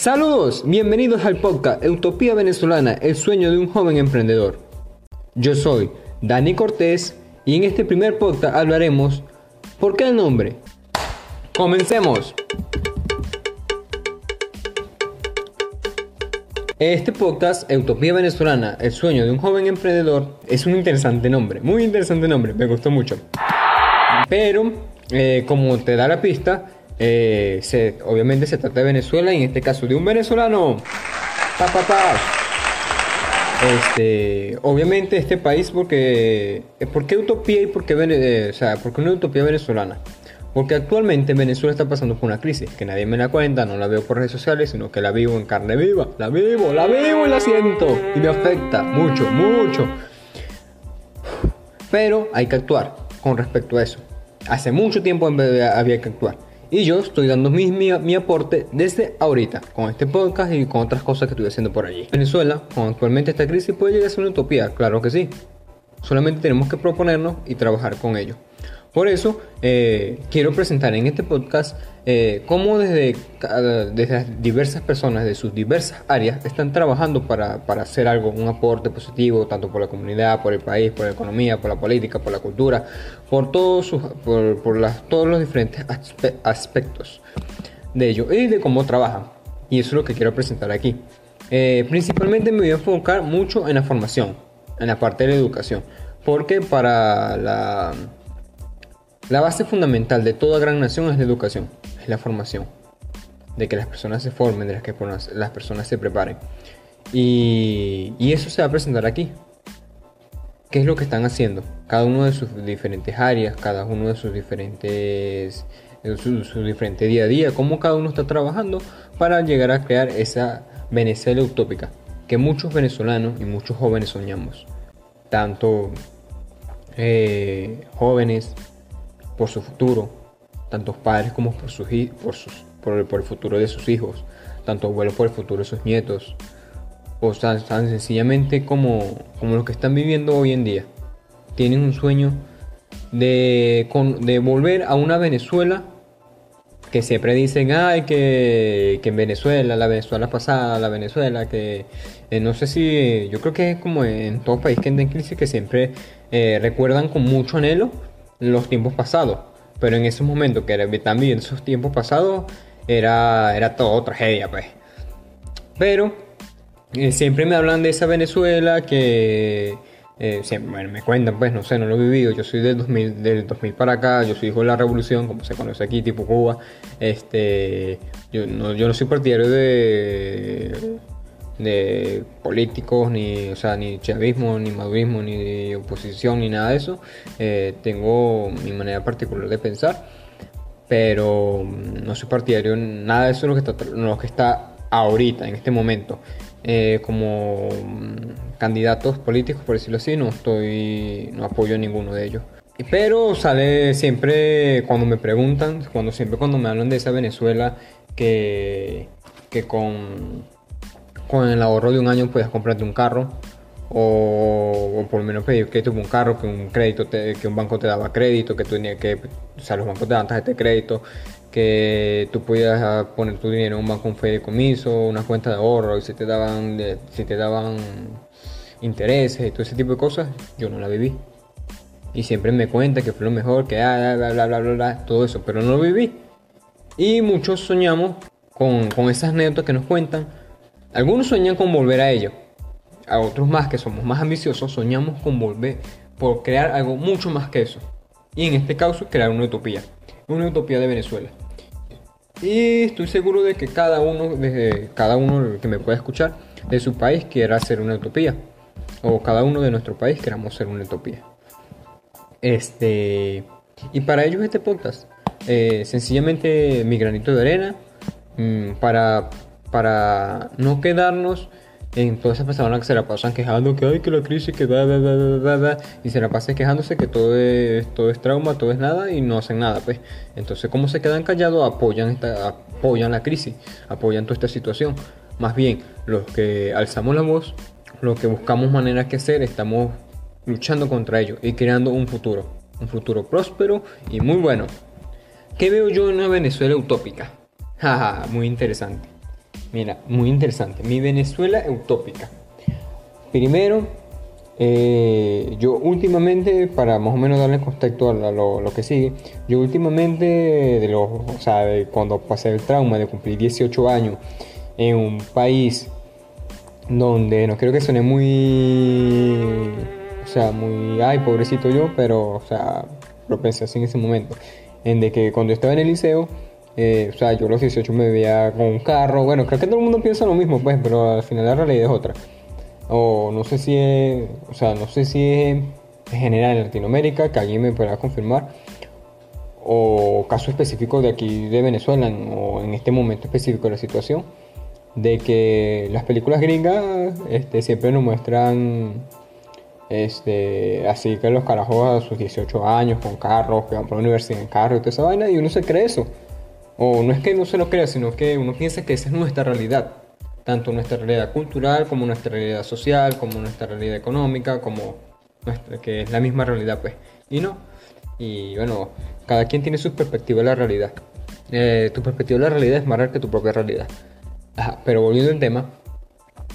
Saludos, bienvenidos al podcast Utopía Venezolana, el sueño de un joven emprendedor. Yo soy Dani Cortés y en este primer podcast hablaremos ¿Por qué el nombre? Comencemos. Este podcast, Utopía Venezolana, el sueño de un joven emprendedor, es un interesante nombre, muy interesante nombre, me gustó mucho. Pero, eh, como te da la pista, eh, obviamente se trata de Venezuela y en este caso de un venezolano. Pa, pa. Este, obviamente este país porque ¿por qué utopía y por qué, o sea, por qué una utopía venezolana? Porque actualmente Venezuela está pasando por una crisis que nadie me la cuenta, no la veo por redes sociales, sino que la vivo en carne viva, la vivo, la vivo y la siento y me afecta mucho, mucho. Pero hay que actuar con respecto a eso. Hace mucho tiempo había que actuar. Y yo estoy dando mi, mi, aporte desde ahorita, con este podcast y con otras cosas que estoy haciendo por allí. Venezuela, con actualmente esta crisis, puede llegar a ser una utopía, claro que sí. Solamente tenemos que proponernos y trabajar con ello. Por eso eh, quiero presentar en este podcast eh, cómo desde, desde diversas personas de sus diversas áreas están trabajando para, para, hacer algo, un aporte positivo, tanto por la comunidad, por el país, por la economía, por la política, por la cultura, por, todos, sus, por, por las, todos los diferentes aspectos de ello y de cómo trabajan. Y eso es lo que quiero presentar aquí. Eh, principalmente me voy a enfocar mucho en la formación, en la parte de la educación, porque para la la base fundamental de toda gran nación es la educación, es la formación, de que las personas se formen, de que las personas se preparen. Y, eso se va a presentar aquí. ¿Qué es lo que están haciendo? Cada uno de sus diferentes áreas, cada uno de sus diferentes su, diferente día a día, cómo cada uno está trabajando para llegar a crear esa Venezuela utópica que muchos venezolanos y muchos jóvenes soñamos. Tanto eh, jóvenes, por su futuro, tanto padres como por, sus, por, sus, por, el, futuro de sus hijos, tanto abuelos por el futuro de sus nietos, o tan, tan sencillamente como, como los que están viviendo hoy en día. Tienen un sueño de, de volver a una Venezuela que siempre dicen, ay, que, que, en Venezuela, la Venezuela pasada, la Venezuela, que eh, no sé si, yo creo que es como en todo país que anda en crisis, que siempre eh, recuerdan con mucho anhelo los tiempos pasados. Pero en esos momentos que también esos tiempos pasados era, era todo tragedia, pues. Pero eh, siempre me hablan de esa Venezuela que eh, siempre, me cuentan, pues no sé, no lo he vivido. Yo soy del 2000, del 2000 para acá, yo soy hijo de la revolución, como se conoce aquí, tipo Cuba. Este, yo no, yo no soy partidario de de políticos, ni, o sea, ni chavismo, ni madurismo, ni oposición, ni nada de eso. Eh, tengo mi manera particular de pensar, pero no soy partidario, nada de eso lo que está, lo que está ahorita, en este momento. Eh, como candidatos políticos, por decirlo así, no estoy, no apoyo a ninguno de ellos. Pero sale siempre cuando me preguntan, cuando siempre cuando me hablan de esa Venezuela que, que con con el ahorro de un año puedes comprarte un carro o, por lo menos pedir crédito por un carro, que un crédito que un banco te daba crédito, que tú tenías que, o sea, los bancos te daban de crédito, que tú podías poner tu dinero en un banco, un fideicomiso, una cuenta de ahorro y si te daban, si te daban intereses y todo ese tipo de cosas, yo no la viví. Y siempre me cuenta que fue lo mejor, que ah, bla, bla, bla, bla, bla, todo eso, pero no lo viví. Y muchos soñamos con, con esas anécdotas que nos cuentan, algunos sueñan con volver a ello. A otros más que somos más ambiciosos soñamos con volver por crear algo mucho más que eso. Y en este caso crear una utopía. Una utopía de Venezuela. Y estoy seguro de que cada uno, desde cada uno que me pueda escuchar, de su país quiera hacer una utopía. O cada uno de nuestro país queramos ser una utopía. Este. Y para ellos este podcast. Eh, sencillamente mi granito de arena. Mm, para para no quedarnos en todas esas personas que se la pasan quejando que hay que la crisis que da, da, da, da, y se la pasan quejándose que todo es, todo es trauma, todo es nada y no hacen nada, pues. Entonces, como se quedan callados, apoyan esta, apoyan la crisis, apoyan toda esta situación. Más bien, los que alzamos la voz, los que buscamos maneras que hacer, estamos luchando contra ello y creando un futuro, un futuro próspero y muy bueno. ¿Qué veo yo en una Venezuela utópica? Jaja, muy interesante. Mira, muy interesante. Mi Venezuela utópica. Primero, eh, yo últimamente, para más o menos darle contexto a lo, que sigue, yo últimamente, de los, o sea, de cuando pasé el trauma de cumplir 18 años en un país donde no creo que suene muy, o sea, muy, ay, pobrecito yo, pero, o sea, lo pensé así en ese momento, en de que cuando estaba en el liceo, eh, o sea, yo a los 18 me veía con un carro. Bueno, creo que todo el mundo piensa lo mismo, pues, pero al final la realidad es otra. O no sé si es, o sea, no sé si es general en Latinoamérica, que alguien me pueda confirmar. O caso específico de aquí de Venezuela, o en este momento específico de la situación, de que las películas gringas este, siempre nos muestran este, así que los carajos a sus 18 años con carros, que van por la universidad en carro y toda esa vaina, y uno se cree eso. O no es que no se lo crea, sino que uno piensa que esa es nuestra realidad. Tanto nuestra realidad cultural, como nuestra realidad social, como nuestra realidad económica, como nuestra, que es la misma realidad, pues. Y no. Y bueno, cada quien tiene su perspectiva de la realidad. Eh, tu perspectiva de la realidad es más real que tu propia realidad. pero volviendo al tema,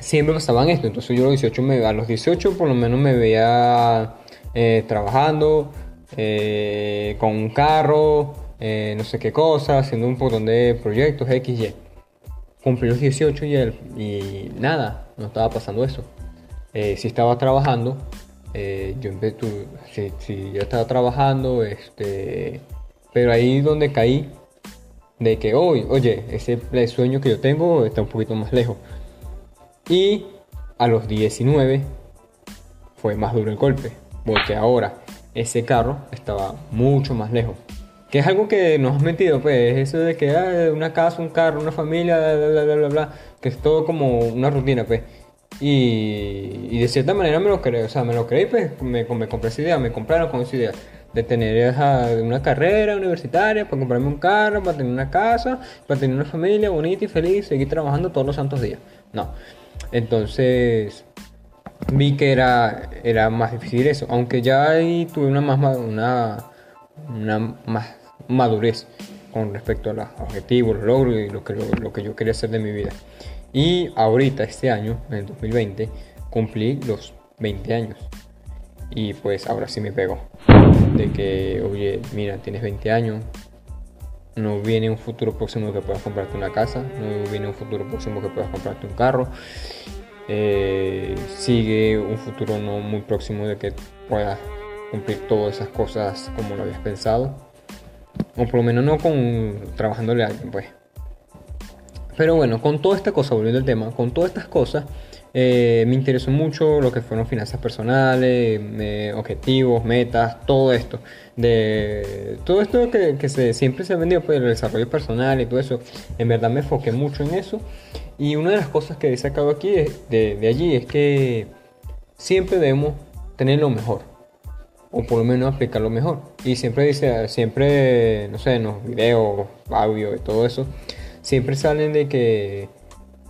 siempre pasaban esto. Entonces yo a los 18, me, a los 18 por lo menos me veía eh, trabajando eh, con un carro, eh, no sé qué cosa, haciendo un montón de proyectos X, Y. Cumplí los 18 y, y nada, no estaba pasando eso. Eh, si estaba trabajando, eh, yo si, si, yo estaba trabajando, este, pero ahí donde caí, de que hoy, oye, ese sueño que yo tengo está un poquito más lejos. Y a los 19 fue más duro el golpe, porque ahora ese carro estaba mucho más lejos. Que es algo que nos has metido, pues, eso de que ah, una casa, un carro, una familia, bla, bla, bla, bla, que es todo como una rutina, pues. Y, y de cierta manera me lo creí, o sea, me lo creí, pues, me, me compré esa idea, me compraron con esa idea de tener esa, una carrera universitaria, para comprarme un carro, para tener una casa, para tener una familia bonita y feliz, seguir trabajando todos los santos días. No. Entonces, vi que era, era más difícil eso, aunque ya ahí tuve una más, una una más madurez con respecto a los objetivos, los logros y lo que, lo, que yo quería hacer de mi vida. Y ahorita, este año, en el 2020, cumplí los 20 años. Y pues ahora sí me pego. De que, oye, mira, tienes 20 años. No viene un futuro próximo que puedas comprarte una casa. No viene un futuro próximo que puedas comprarte un carro. Eh, sigue un futuro no muy próximo de que puedas cumplir todas esas cosas como lo habías pensado. O por lo menos no con trabajándole a alguien, pues. Pero bueno, con toda esta cosa, volviendo al tema, con todas estas cosas, eh, me interesó mucho lo que fueron finanzas personales, objetivos, metas, todo esto. De todo esto que, que se, siempre se ha vendido, pues el desarrollo personal y todo eso. En verdad me enfoqué mucho en eso. Y una de las cosas que he sacado aquí de, de allí es que siempre debemos tener lo mejor o por lo menos aplicarlo mejor. Y siempre dice, siempre, no sé, en los videos, audio y todo eso, siempre salen de que,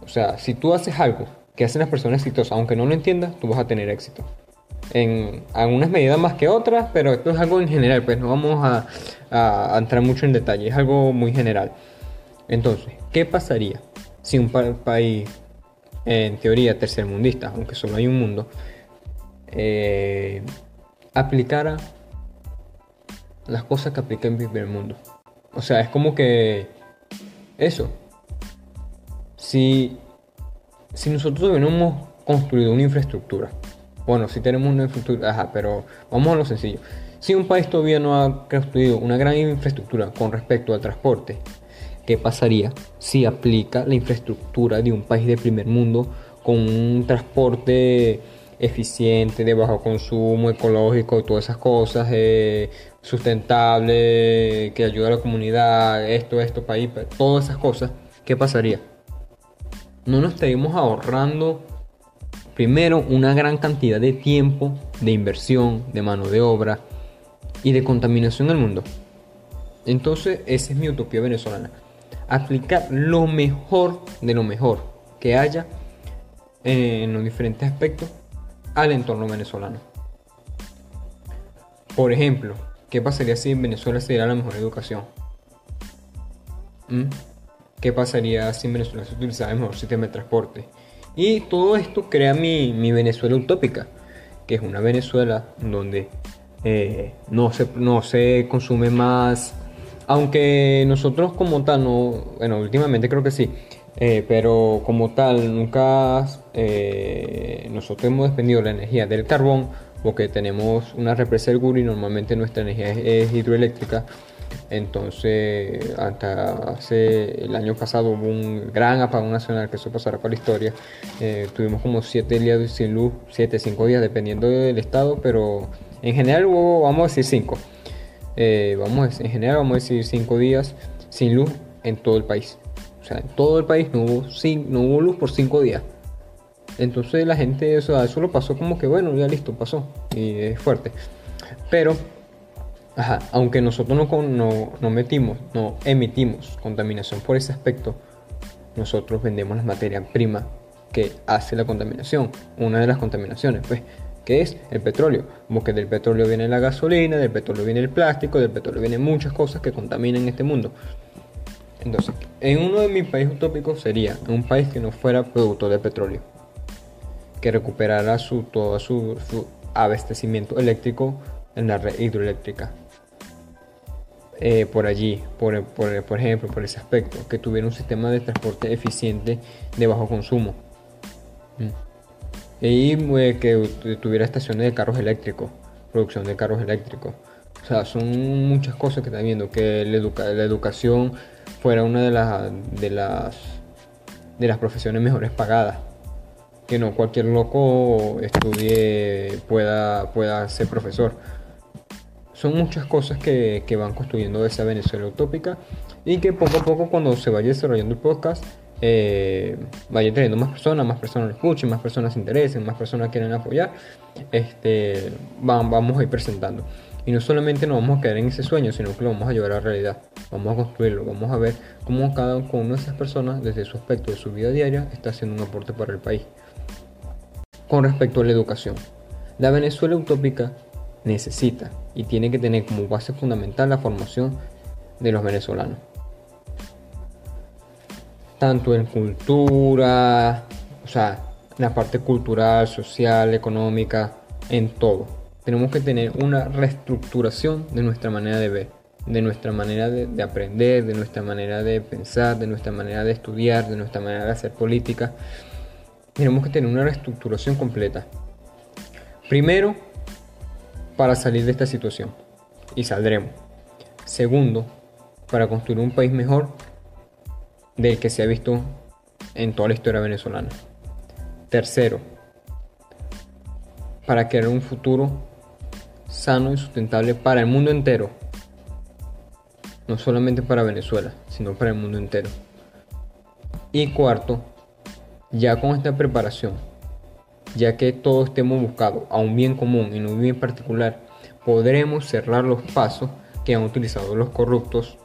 o sea, si tú haces algo que hacen las personas exitosas, aunque no lo entiendas, tú vas a tener éxito. En algunas medidas más que otras, pero esto es algo en general, pues no vamos a, entrar mucho en detalle, es algo muy general. Entonces, ¿qué pasaría si un país, en teoría tercermundista, aunque solo hay un mundo, eh, aplicara las cosas que aplica en primer mundo. O sea, es como que eso. Si, si nosotros hubiéramos construido una infraestructura, bueno, si tenemos una infraestructura, ajá, pero vamos a lo sencillo. Si un país todavía no ha construido una gran infraestructura con respecto al transporte, ¿qué pasaría si aplica la infraestructura de un país de primer mundo con un transporte eficiente, de bajo consumo, ecológico, todas esas cosas, eh, sustentable, que ayuda a la comunidad, esto, esto, país, todas esas cosas, ¿qué pasaría? No nos estaríamos ahorrando primero una gran cantidad de tiempo, de inversión, de mano de obra y de contaminación en el mundo. Entonces, esa es mi utopía venezolana. Aplicar lo mejor de lo mejor que haya en los diferentes aspectos al entorno venezolano. Por ejemplo, ¿qué pasaría si en Venezuela se diera la mejor educación? ¿Mm? qué pasaría si en Venezuela se utilizara el mejor sistema de transporte. Y todo esto crea mi, Venezuela utópica, que es una Venezuela donde eh, no, se, no se consume más, aunque nosotros como tal, no, bueno, últimamente creo que sí, eh, pero como tal nunca eh, nosotros hemos dependido la energía del carbón porque tenemos una represa del Guri, normalmente nuestra energía es, hidroeléctrica. Entonces, hasta hace el año pasado hubo un gran apagón nacional que eso pasará para la historia. Eh, tuvimos como 7 días sin luz, 7, 5 días dependiendo del estado, pero en general hubo, vamos a decir 5. Eh, vamos, en general vamos a decir 5 días sin luz en todo el país. O sea, en todo el país no hubo, no hubo luz por 5 días. Entonces la gente, o eso lo pasó como que bueno, ya listo, pasó. Y es fuerte. Pero, ajá, aunque nosotros no, no, no metimos, no emitimos contaminación por ese aspecto, nosotros vendemos la materia prima que hace la contaminación. Una de las contaminaciones, pues, que es el petróleo. Como que del petróleo viene la gasolina, del petróleo viene el plástico, del petróleo vienen muchas cosas que contaminan este mundo. Entonces, en uno de mis países utópicos sería un país que no fuera productor de petróleo que recuperara su, todo su, abastecimiento eléctrico en la red hidroeléctrica. Eh, por allí, por, por, por, ejemplo, por ese aspecto, que tuviera un sistema de transporte eficiente de bajo consumo. Mm. Y eh, que tuviera estaciones de carros eléctricos, producción de carros eléctricos. O sea, son muchas cosas que están viendo, que la, la educación fuera una de las, de las, de las profesiones mejores pagadas que no cualquier loco estudie, pueda, pueda ser profesor. Son muchas cosas que, van construyendo esa Venezuela utópica y que poco a poco cuando se vaya desarrollando el podcast eh, vaya teniendo más personas, más personas lo escuchen, más personas se interesen, más personas quieren apoyar, este, vamos a ir presentando. Y no solamente nos vamos a quedar en ese sueño, sino que lo vamos a llevar a la realidad. Vamos a construirlo, vamos a ver cómo cada una de esas personas, desde su aspecto de su vida diaria, está haciendo un aporte para el país con respecto a la educación. La Venezuela utópica necesita y tiene que tener como base fundamental la formación de los venezolanos. Tanto en cultura, o sea, en la parte cultural, social, económica, en todo. Tenemos que tener una reestructuración de nuestra manera de ver, de nuestra manera de, de aprender, de nuestra manera de pensar, de nuestra manera de estudiar, de nuestra manera de hacer política tenemos que tener una reestructuración completa. Primero, para salir de esta situación. Y saldremos. Segundo, para construir un país mejor del que se ha visto en toda la historia venezolana. Tercero, para crear un futuro sano y sustentable para el mundo entero. No solamente para Venezuela, sino para el mundo entero. Y cuarto, ya con esta preparación, ya que todos estemos buscados a un bien común y no un bien particular, podremos cerrar los pasos que han utilizado los corruptos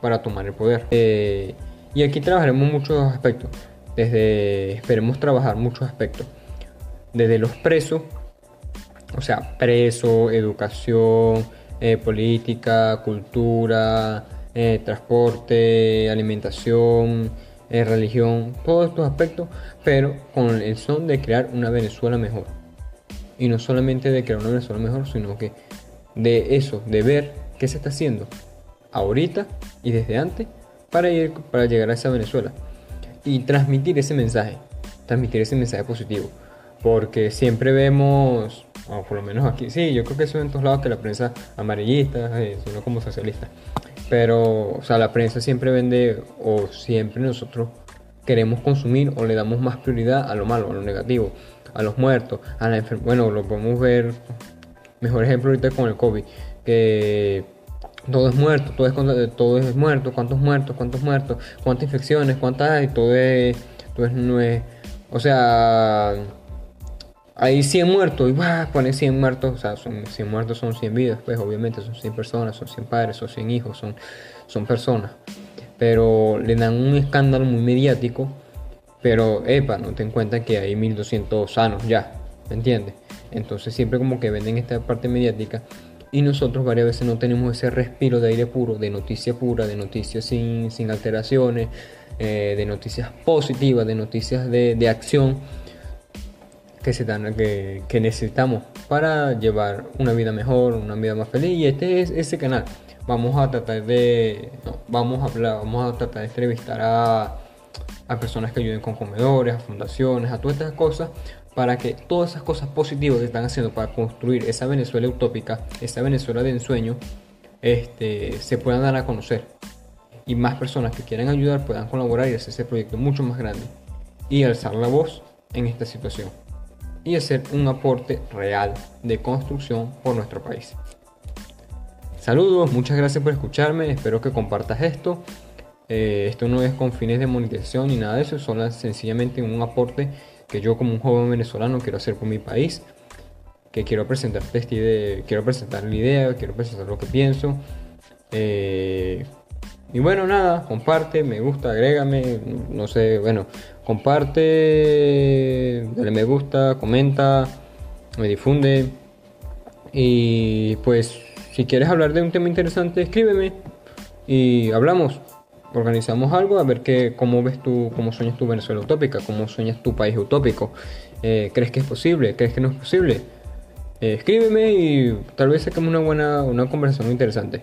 para tomar el poder. Eh, y aquí trabajaremos muchos aspectos. Desde, esperemos trabajar muchos aspectos. Desde los presos, o sea, preso, educación, eh, política, cultura, eh, transporte, alimentación, eh, religión, todos estos aspectos, pero con el son de crear una Venezuela mejor. Y no solamente de crear una Venezuela mejor, sino que de eso, de ver qué se está haciendo ahorita y desde antes para, ir, para llegar a esa Venezuela. Y transmitir ese mensaje, transmitir ese mensaje positivo. Porque siempre vemos, o por lo menos aquí, sí, yo creo que eso en todos lados que la prensa amarillista, eh, sino como socialista, pero, o sea, la prensa siempre vende o siempre nosotros queremos consumir o le damos más prioridad a lo malo, a lo negativo, a los muertos, a la enfermedad. Bueno, lo podemos ver, mejor ejemplo ahorita con el COVID, que todo es muerto, todo es, todo es muerto, cuántos muertos, cuántos muertos, cuántas infecciones, cuántas hay, todo es, todo es, no es, o sea hay 100 muertos y ponen 100 muertos, o sea, son 100 muertos son 100 vidas, pues obviamente son 100 personas, son 100 padres, son 100 hijos, son, son personas. Pero le dan un escándalo muy mediático, pero epa, no te cuenta que hay 1200 sanos ya, ¿me entiendes? Entonces siempre como que venden esta parte mediática Y nosotros varias veces no tenemos ese respiro de aire puro, de noticia pura, de noticias sin, sin alteraciones, eh, de noticias positivas, de noticias de, de acción que, se dan, que, que, necesitamos para llevar una vida mejor, una vida más feliz. Y este es ese canal. Vamos a tratar de, vamos a hablar, vamos a tratar de entrevistar a, a personas que ayuden con comedores, a fundaciones, a todas estas cosas, para que todas esas cosas positivas que están haciendo para construir esa Venezuela utópica, esa Venezuela de ensueño, este, se puedan dar a conocer. Y más personas que quieran ayudar puedan colaborar y hacer ese proyecto mucho más grande. Y alzar la voz en esta situación y hacer un aporte real de construcción por nuestro país. Saludos, muchas gracias por escucharme, espero que compartas esto. Eh, esto no es con fines de monetización ni nada de eso, solo sencillamente un aporte que yo como un joven venezolano quiero hacer por mi país, que quiero este presentar la idea, quiero presentar lo que pienso. Eh, y bueno, nada, comparte, me gusta, agrégame, no sé, bueno, comparte, dale me gusta, comenta, me difunde. Y pues, si quieres hablar de un tema interesante, escríbeme y hablamos. Organizamos algo a ver que, cómo ves tú, cómo sueñas tu Venezuela utópica, cómo sueñas tu país utópico. Eh, ¿Crees que es posible? ¿Crees que no es posible? Eh, escríbeme y tal vez saquemos una buena una conversación interesante.